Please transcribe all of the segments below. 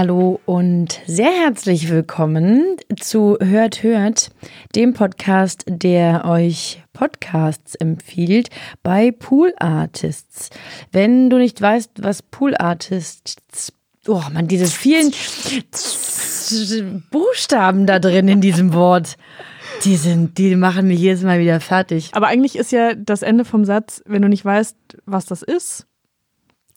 Hallo und sehr herzlich willkommen zu Hört Hört, dem Podcast, der euch Podcasts empfiehlt bei Pool Artists. Wenn du nicht weißt, was Pool Artists Oh man, diese vielen Buchstaben da drin in diesem Wort. Die sind, die machen mich jedes Mal wieder fertig. Aber eigentlich ist ja das Ende vom Satz, wenn du nicht weißt, was das ist.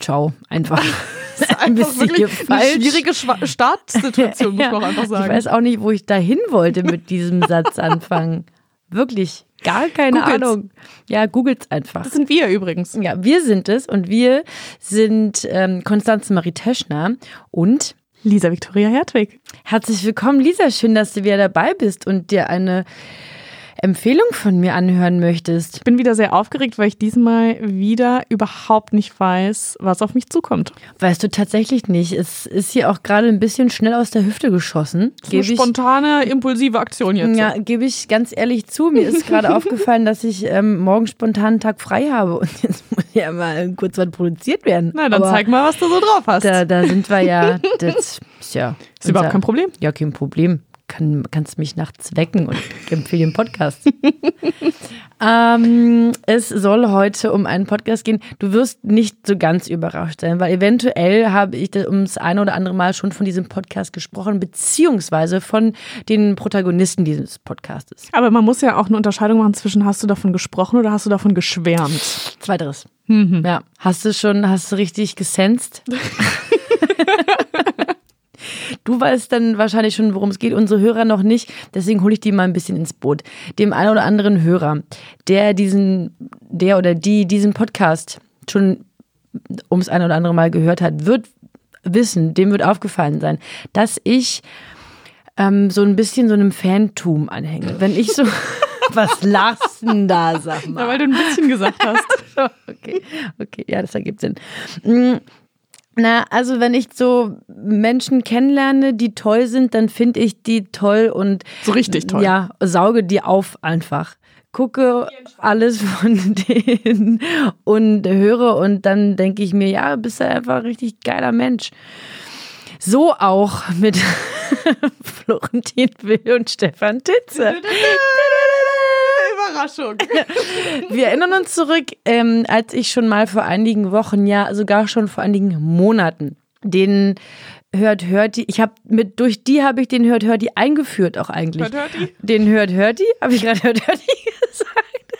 Ciao, einfach. Das ist ein bisschen wirklich eine schwierige Startsituation, muss man auch einfach sagen. Ich weiß auch nicht, wo ich dahin wollte mit diesem Satz anfangen. Wirklich. Gar keine Googles. Ahnung. Ja, googelt's einfach. Das sind wir übrigens. Ja, wir sind es und wir sind ähm, Konstanze Marie Teschner und Lisa Victoria Hertwig. herzlich willkommen, Lisa. Schön, dass du wieder dabei bist und dir eine Empfehlung von mir anhören möchtest. Ich bin wieder sehr aufgeregt, weil ich diesmal wieder überhaupt nicht weiß, was auf mich zukommt. Weißt du tatsächlich nicht. Es ist hier auch gerade ein bisschen schnell aus der Hüfte geschossen. So eine Gebe ich, spontane, impulsive Aktion jetzt. ja, gebe ich ganz ehrlich zu. Mir ist gerade aufgefallen, dass ich ähm, morgen spontan einen Tag frei habe und jetzt muss ja mal kurz was produziert werden. Na, dann Aber zeig mal, was du so drauf hast. Da, da sind wir ja. Das ist ja. ist überhaupt kein Problem. Ja, kein Problem. Kann, kannst mich nachts wecken und empfehle den Podcast. ähm, es soll heute um einen Podcast gehen. Du wirst nicht so ganz überrascht sein, weil eventuell habe ich das ums eine oder andere Mal schon von diesem Podcast gesprochen, beziehungsweise von den Protagonisten dieses Podcastes. Aber man muss ja auch eine Unterscheidung machen zwischen hast du davon gesprochen oder hast du davon geschwärmt. Zweiteres. Mhm. Ja. Hast du schon, hast du richtig gesenzt? Du weißt dann wahrscheinlich schon, worum es geht, unsere Hörer noch nicht. Deswegen hole ich die mal ein bisschen ins Boot. Dem einen oder anderen Hörer, der diesen, der oder die diesen Podcast schon ums ein oder andere Mal gehört hat, wird wissen, dem wird aufgefallen sein, dass ich ähm, so ein bisschen so einem Fantum anhänge. Wenn ich so, was lachst denn da, sag mal? Ja, weil du ein bisschen gesagt hast. okay, okay, ja, das ergibt Sinn. Na, also wenn ich so Menschen kennenlerne, die toll sind, dann finde ich die toll und So richtig toll. ja, sauge die auf einfach. Gucke alles von denen und höre und dann denke ich mir, ja, bist du einfach ein richtig geiler Mensch. So auch mit Florentin Will und Stefan Titze. Überraschung. Wir erinnern uns zurück, ähm, als ich schon mal vor einigen Wochen, ja sogar schon vor einigen Monaten, den Hört Hörti, ich habe mit durch die habe ich den Hört Hörti eingeführt auch eigentlich. Hört Hörti? Den Hört Hörti, habe ich gerade Hört Hörti gesagt.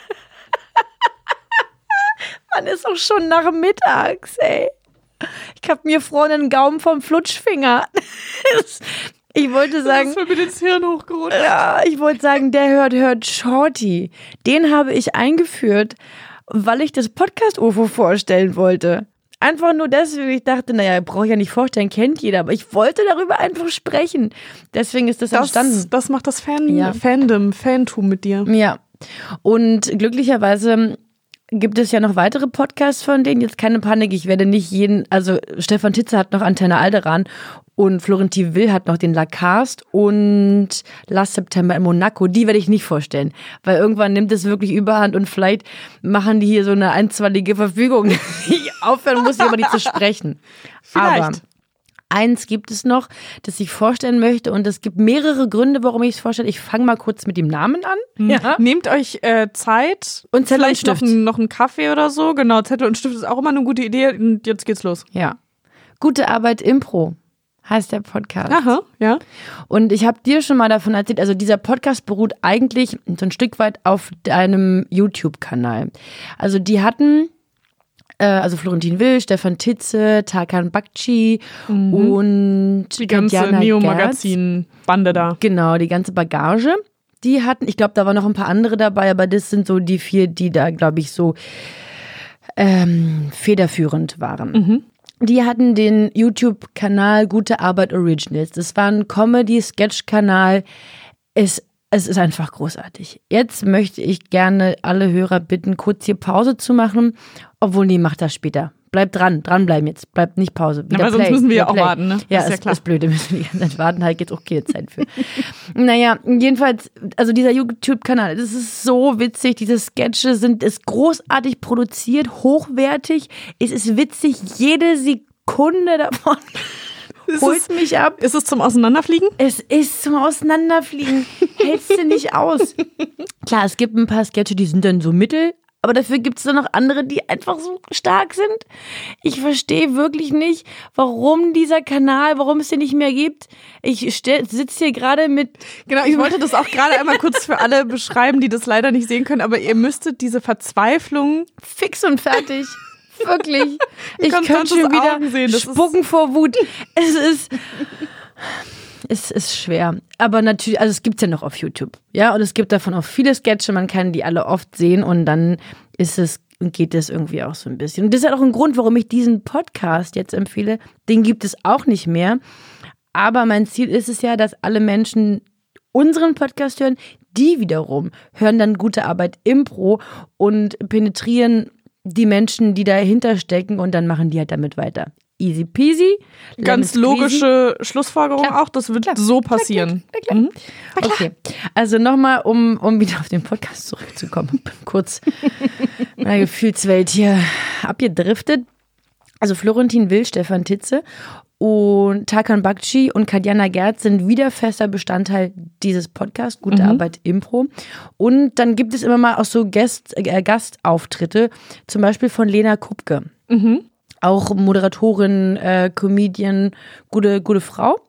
Man ist auch schon nach mittags, ey. Ich habe mir vorne einen Gaumen vom Flutschfinger. Ich wollte sagen, Das ist mir ins Hirn hochgerutscht. ja, ich wollte sagen, der hört, hört Shorty. Den habe ich eingeführt, weil ich das Podcast-UFO vorstellen wollte. Einfach nur deswegen, ich dachte, naja, brauche ich ja nicht vorstellen, kennt jeder, aber ich wollte darüber einfach sprechen. Deswegen ist das, Das, entstanden. das macht das Fan, Ja. Fandom, Fantum mit dir. Ja. Und glücklicherweise gibt es ja noch weitere Podcasts von denen. Jetzt keine Panik, ich werde nicht jeden, also Stefan Titze hat noch Antenne Alderan und Florentin Will hat noch den Lacast und Last September in Monaco. Die werde ich nicht vorstellen, weil irgendwann nimmt es wirklich überhand und vielleicht machen die hier so eine einstweilige Verfügung, ich aufhören muss, über die zu sprechen. Vielleicht. Aber Eins gibt es noch, das ich vorstellen möchte und es gibt mehrere Gründe, warum ich es vorstelle. Ich fange mal kurz mit dem Namen an. Ja. Nehmt euch äh, Zeit Und Zettel und vielleicht noch, Stift. ein- noch einen Kaffee oder so. Genau, Zettel und Stift ist auch immer eine gute Idee. Und jetzt geht's los. Ja. Gute Arbeit Impro heißt der Podcast. Aha, ja. Und ich habe dir schon mal davon erzählt, also dieser Podcast beruht eigentlich so ein Stück weit auf deinem YouTube-Kanal. Also die hatten, äh, also Florentin Will, Stefan Titze, Tarkan Bakci und Mhm. Die ganze. Neo-Magazin-Bande da. Genau, die ganze Bagage. Die hatten, ich glaube, da waren noch ein paar andere dabei, aber das sind so die vier, die da, glaube ich, so ähm, federführend waren. Die hatten den YouTube-Kanal Gute Arbeit Originals. Das war ein Comedy-Sketch-Kanal. Es, es ist einfach großartig. Jetzt möchte ich gerne alle Hörer bitten, kurz hier Pause zu machen. Obwohl, nee, macht das später. Bleibt dran, dranbleiben jetzt. Bleibt nicht Pause. Wieder sonst Play, müssen wir ja auch warten, ne? Ja, ist ja klar. ist blöd, wir müssen die ganze Zeit warten, halt jetzt auch keine Zeit für. naja, jedenfalls, also dieser YouTube-Kanal, das ist so witzig, diese Sketche sind, ist großartig produziert, hochwertig, es ist witzig, jede Sekunde davon. holt mich ab. Ist es zum Auseinanderfliegen? Es ist zum Auseinanderfliegen. Hältst du nicht aus. Klar, es gibt ein paar Sketche, die sind dann so mittel, aber dafür gibt es dann noch andere, die einfach so stark sind. Ich verstehe wirklich nicht, warum dieser Kanal, warum es den nicht mehr gibt. Ich sitze hier gerade mit. Genau, ich wollte das auch gerade einmal kurz für alle beschreiben, die das leider nicht sehen können, aber ihr müsstet diese Verzweiflung. Fix und fertig. Wirklich. Ich könnte schon wieder sehen. spucken vor Wut. Es ist es ist schwer. Aber natürlich, also es gibt es ja noch auf YouTube. Ja, und es gibt davon auch viele Sketche, man kann die alle oft sehen und dann ist es, geht es irgendwie auch so ein bisschen. Und das ist halt auch ein Grund, warum ich diesen Podcast jetzt empfehle. Den gibt es auch nicht mehr. Aber mein Ziel ist es ja, dass alle Menschen unseren Podcast hören, die wiederum hören dann gute Arbeit Impro und penetrieren die Menschen, die dahinter stecken und dann machen die halt damit weiter easy peasy. Ganz logische Schlussfolgerung klar, auch, das wird klar, so passieren. Klar, mhm. Okay, also nochmal, um, um wieder auf den Podcast zurückzukommen, kurz meine Gefühlswelt hier abgedriftet. Also Florentin Will, Stefan Titze und Tarkan Bakci und Kadjana Gerd sind wieder fester Bestandteil dieses Podcasts, Gute mhm. Arbeit Impro. Und dann gibt es immer mal auch so Gast, äh, Gastauftritte, zum Beispiel von Lena Kupke. Mhm auch Moderatorin, äh, Comedian, gute, gute Frau.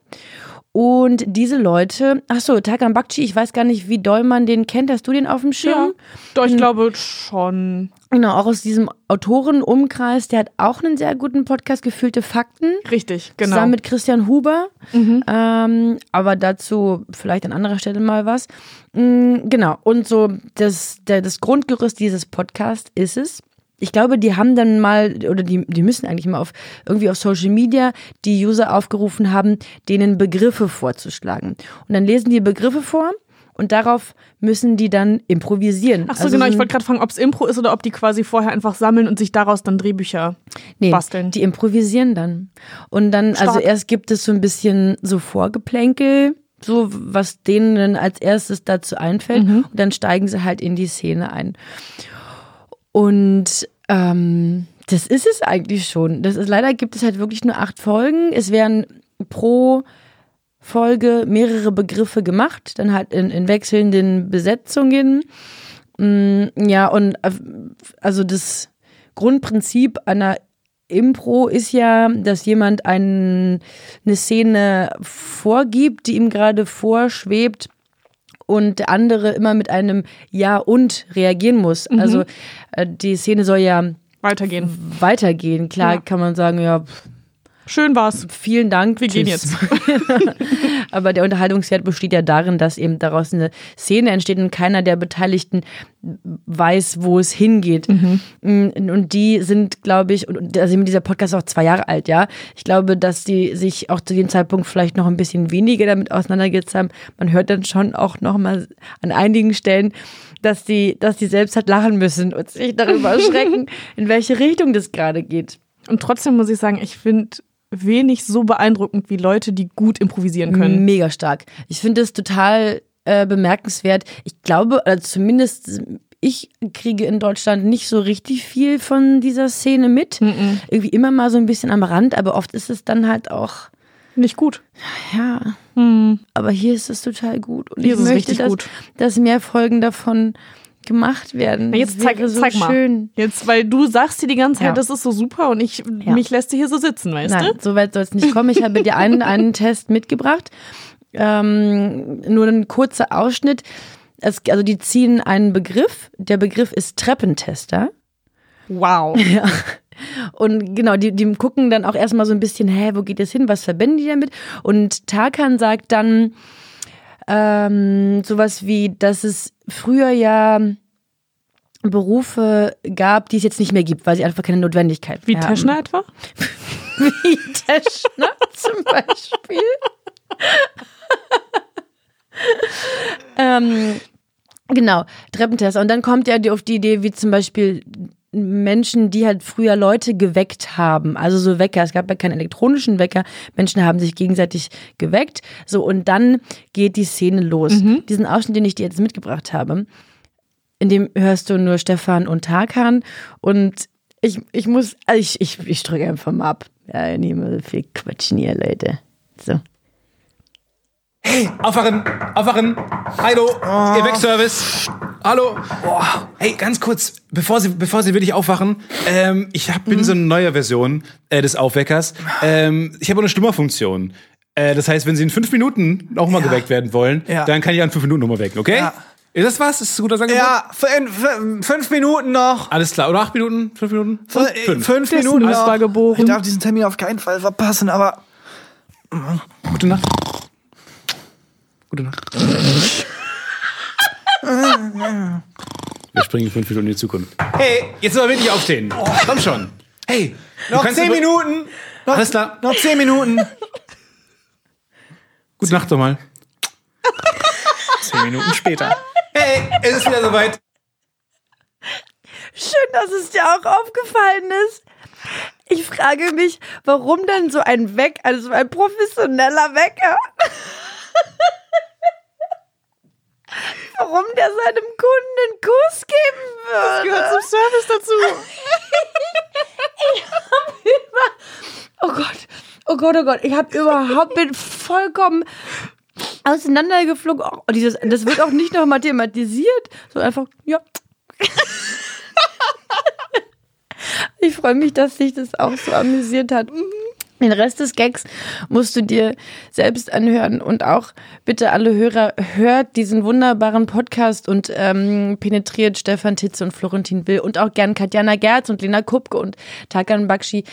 Und diese Leute, ach so, Takan Bakci, ich weiß gar nicht, wie doll man den kennt. Hast du den auf dem Schirm? Ja, doch, ich glaube schon. Genau, auch aus diesem Autorenumkreis. Der hat auch einen sehr guten Podcast, Gefühlte Fakten. Richtig, genau. Zusammen mit Christian Huber. Mhm. Ähm, aber dazu vielleicht an anderer Stelle mal was. Mhm, genau, und so das, der, das Grundgerüst dieses Podcasts ist es, ich glaube, die haben dann mal, oder die, die müssen eigentlich mal auf irgendwie auf Social Media die User aufgerufen haben, denen Begriffe vorzuschlagen. Und dann lesen die Begriffe vor und darauf müssen die dann improvisieren. Ach so, also genau, ich wollte gerade fragen, ob es Impro ist oder ob die quasi vorher einfach sammeln und sich daraus dann Drehbücher nee, basteln. Die improvisieren dann. Und dann, also Stark. also erst gibt es so ein bisschen so Vorgeplänkel, so was denen als erstes dazu einfällt, mhm. und dann steigen sie halt in die Szene ein. Und ähm, das ist es eigentlich schon. Das ist, leider gibt es halt wirklich nur acht Folgen. Es werden pro Folge mehrere Begriffe gemacht, dann halt in, in wechselnden Besetzungen. Mm, ja, und äh, also das Grundprinzip einer Impro ist ja, dass jemand ein, eine Szene vorgibt, die ihm gerade vorschwebt und der andere immer mit einem Ja und reagieren muss. Mhm. Also äh, die Szene soll ja weitergehen. Weitergehen. Klar ja. kann man sagen, ja. Schön war's. Vielen Dank. Wir gehen jetzt. Aber der Unterhaltungswert besteht ja darin, dass eben daraus eine Szene entsteht und keiner der Beteiligten weiß, wo es hingeht. Mhm. Und die sind, glaube ich, und also dieser Podcast ist auch zwei Jahre alt, ja. Ich glaube, dass die sich auch zu dem Zeitpunkt vielleicht noch ein bisschen weniger damit auseinandergesetzt haben. Man hört dann schon auch noch mal an einigen Stellen, dass die, dass die selbst halt lachen müssen und sich darüber erschrecken, in welche Richtung das gerade geht. Und trotzdem muss ich sagen, ich finde wenig so beeindruckend wie Leute, die gut improvisieren können. Mega stark. Ich finde es total äh, bemerkenswert. Ich glaube, also zumindest ich kriege in Deutschland nicht so richtig viel von dieser Szene mit. Mm -mm. Irgendwie immer mal so ein bisschen am Rand, aber oft ist es dann halt auch nicht gut. Ja. Mm. Aber hier ist es total gut. Und hier ich möchte, dass, gut. dass mehr Folgen davon gemacht werden. Na jetzt zeig, so zeig mal. Jetzt, weil du sagst dir die ganze Zeit, ja. das ist so super und ich ja. mich lässt du hier so sitzen, weißt Nein, du? So weit soll es nicht kommen. Ich habe dir einen, einen Test mitgebracht. Ähm, nur ein kurzer Ausschnitt. Es, also die ziehen einen Begriff. Der Begriff ist Treppentester. Wow. Ja. Und genau, die, die gucken dann auch erstmal so ein bisschen, hä, wo geht das hin? Was verbinden die damit? Und Tarkan sagt dann ähm, sowas wie, dass es früher ja Berufe gab, die es jetzt nicht mehr gibt, weil sie einfach keine Notwendigkeit Wie haben. Teschner etwa? Wie Teschner zum Beispiel. ähm, genau, Treppentester. Und dann kommt ja auf die Idee, wie zum Beispiel Menschen, die halt früher Leute geweckt haben, also so Wecker. Es gab ja keinen elektronischen Wecker. Menschen haben sich gegenseitig geweckt. So, und dann geht die Szene los. Mhm. Diesen Ausschnitt, den ich dir jetzt mitgebracht habe, in dem hörst du nur Stefan und Tarkan. Und ich, ich muss, also ich, ich, ich drücke einfach mal ab. Ja, ich nehme viel Quatschen hier, Leute. So. Hey, aufwachen, aufwachen. Hallo, ihr Wegservice. Hallo. Hey, ganz kurz, bevor Sie, bevor Sie wirklich aufwachen, ähm, ich hab, bin so eine neue Version äh, des Aufweckers. Ähm, ich habe eine Stummerfunktion. Äh, das heißt, wenn Sie in fünf Minuten noch mal geweckt werden wollen, Ja. dann kann ich an fünf Minuten nochmal wecken, okay? Ja. Ist das was? Ist das ein guter Angebot? Ja, fünf Minuten noch. Alles klar. Oder acht Minuten? Fünf Minuten? Fünf, Fünf. fünf Minuten war geboren. Ich darf diesen Termin auf keinen Fall verpassen, aber Gute Nacht. Gute Nacht. Wir springen fünf Minuten in die Zukunft. Hey, jetzt aber wirklich aufstehen. Komm schon. Hey, noch zehn Minuten. Noch, Alles klar. noch zehn Minuten. Gute Nacht doch mal. zehn Minuten später. Hey, es ist wieder soweit. Schön, dass es dir auch aufgefallen ist. Ich frage mich, warum denn so ein Weck, also so ein professioneller Wecker, warum der seinem Kunden einen Kuss geben würde. Gehört zum Service dazu. Oh Gott, oh Gott, oh Gott, ich habe überhaupt bin vollkommen auseinandergeflogen. Oh, dieses, das wird auch nicht noch mathematisiert, so einfach, ja. Ich freue mich, dass sich das auch so amüsiert hat. Den Rest des Gags musst du dir selbst anhören und auch bitte alle Hörer hört diesen wunderbaren Podcast und ähm, penetriert Stefan Titze und Florentin Will und auch gern Katjana Gerz und Lena Kupke und Tarkan Bakshi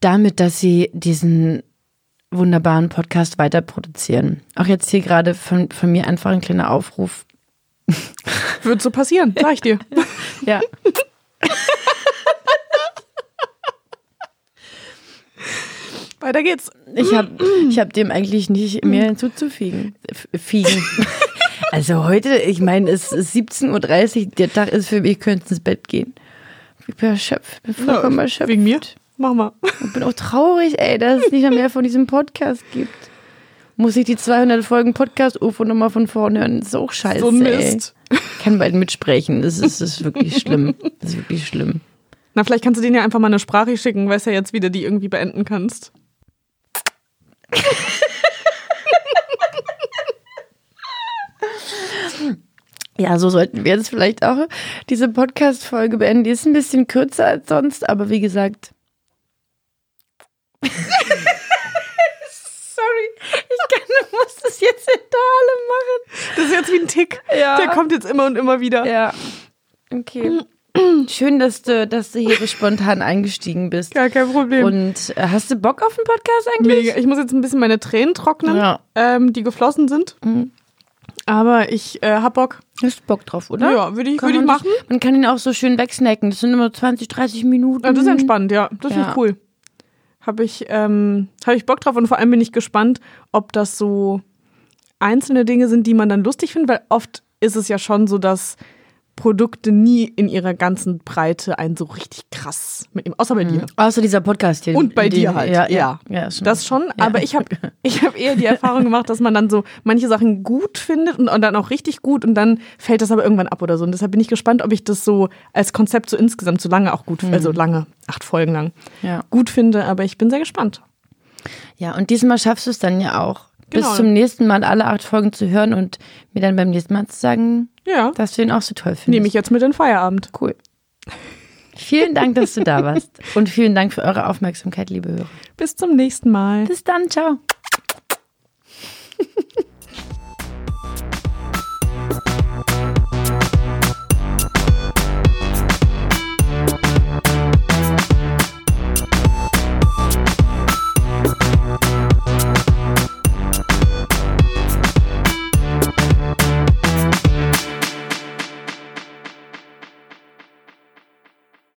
damit, dass sie diesen wunderbaren Podcast weiter produzieren. Auch jetzt hier gerade von, von mir einfach ein kleiner Aufruf. Wird so passieren, sag ich dir. Ja. Weiter geht's. Ich habe ich hab dem eigentlich nicht mehr hinzuzufügen. Fiegen. Also heute, ich meine, es ist 17.30 Uhr, der Tag ist für mich, ich könnte ins Bett gehen. Ich bin erschöpft, bin vollkommen erschöpft. Wegen mir? Mach mal. Ich bin auch traurig, ey, dass es nicht mehr von diesem Podcast gibt. Muss ich die 200 Folgen Podcast-UFO nochmal von vorne hören? Das ist auch scheiße, So Mist. ey. Ich kann bald mitsprechen, das ist, das ist wirklich schlimm. Das ist wirklich schlimm. Na, vielleicht kannst du denen ja einfach mal eine Sprache schicken, weißt ja jetzt, wie du die irgendwie beenden kannst. Ja, so sollten wir jetzt vielleicht auch diese Podcast-Folge beenden. Die ist ein bisschen kürzer als sonst, aber wie gesagt. Sorry, ich kann, muss das jetzt in Thale machen. Das ist jetzt wie ein Tick. Ja. Der kommt jetzt immer und immer wieder. Ja. Okay. Schön, dass du, dass du hier so spontan eingestiegen bist. Gar kein Problem. Und äh, hast du Bock auf den Podcast eigentlich? Mega. Ich muss jetzt ein bisschen meine Tränen trocknen, Ja. ähm, die geflossen sind. Aber ich äh, hab Bock. Hast du Bock drauf, oder? Ja, würde ich, Kann würd ich machen. Man kann ihn auch so schön wegsnacken. Das sind immer 20, 30 Minuten. Ja, das ist entspannt, ja. Das finde Ja. ich cool. Habe ich, ähm, hab ich Bock drauf und vor allem bin ich gespannt, ob das so einzelne Dinge sind, die man dann lustig findet, weil oft ist es ja schon so, dass Produkte nie in ihrer ganzen Breite einen so richtig krass mitnehmen. Außer bei dir. Außer dieser Podcast hier. Und bei Den- dir halt. Ja, ja. ja. schon. Das schon, Ja. aber ich habe ich hab eher die Erfahrung gemacht, dass man dann so manche Sachen gut findet und, und dann auch richtig gut und dann fällt das aber irgendwann ab oder so. Und deshalb bin ich gespannt, ob ich das so als Konzept so insgesamt so lange auch gut, also lange, acht Folgen lang, Mhm. Ja. gut finde. Aber ich bin sehr gespannt. Ja, und diesmal schaffst du es dann ja auch genau. bis zum nächsten Mal alle acht Folgen zu hören und mir dann beim nächsten Mal zu sagen, ja. dass du ihn auch so toll findest. Nehme ich jetzt mit in Feierabend. Cool. Vielen Dank, dass du da warst. Und vielen Dank für eure Aufmerksamkeit, liebe Hörer. Bis zum nächsten Mal. Bis dann, ciao.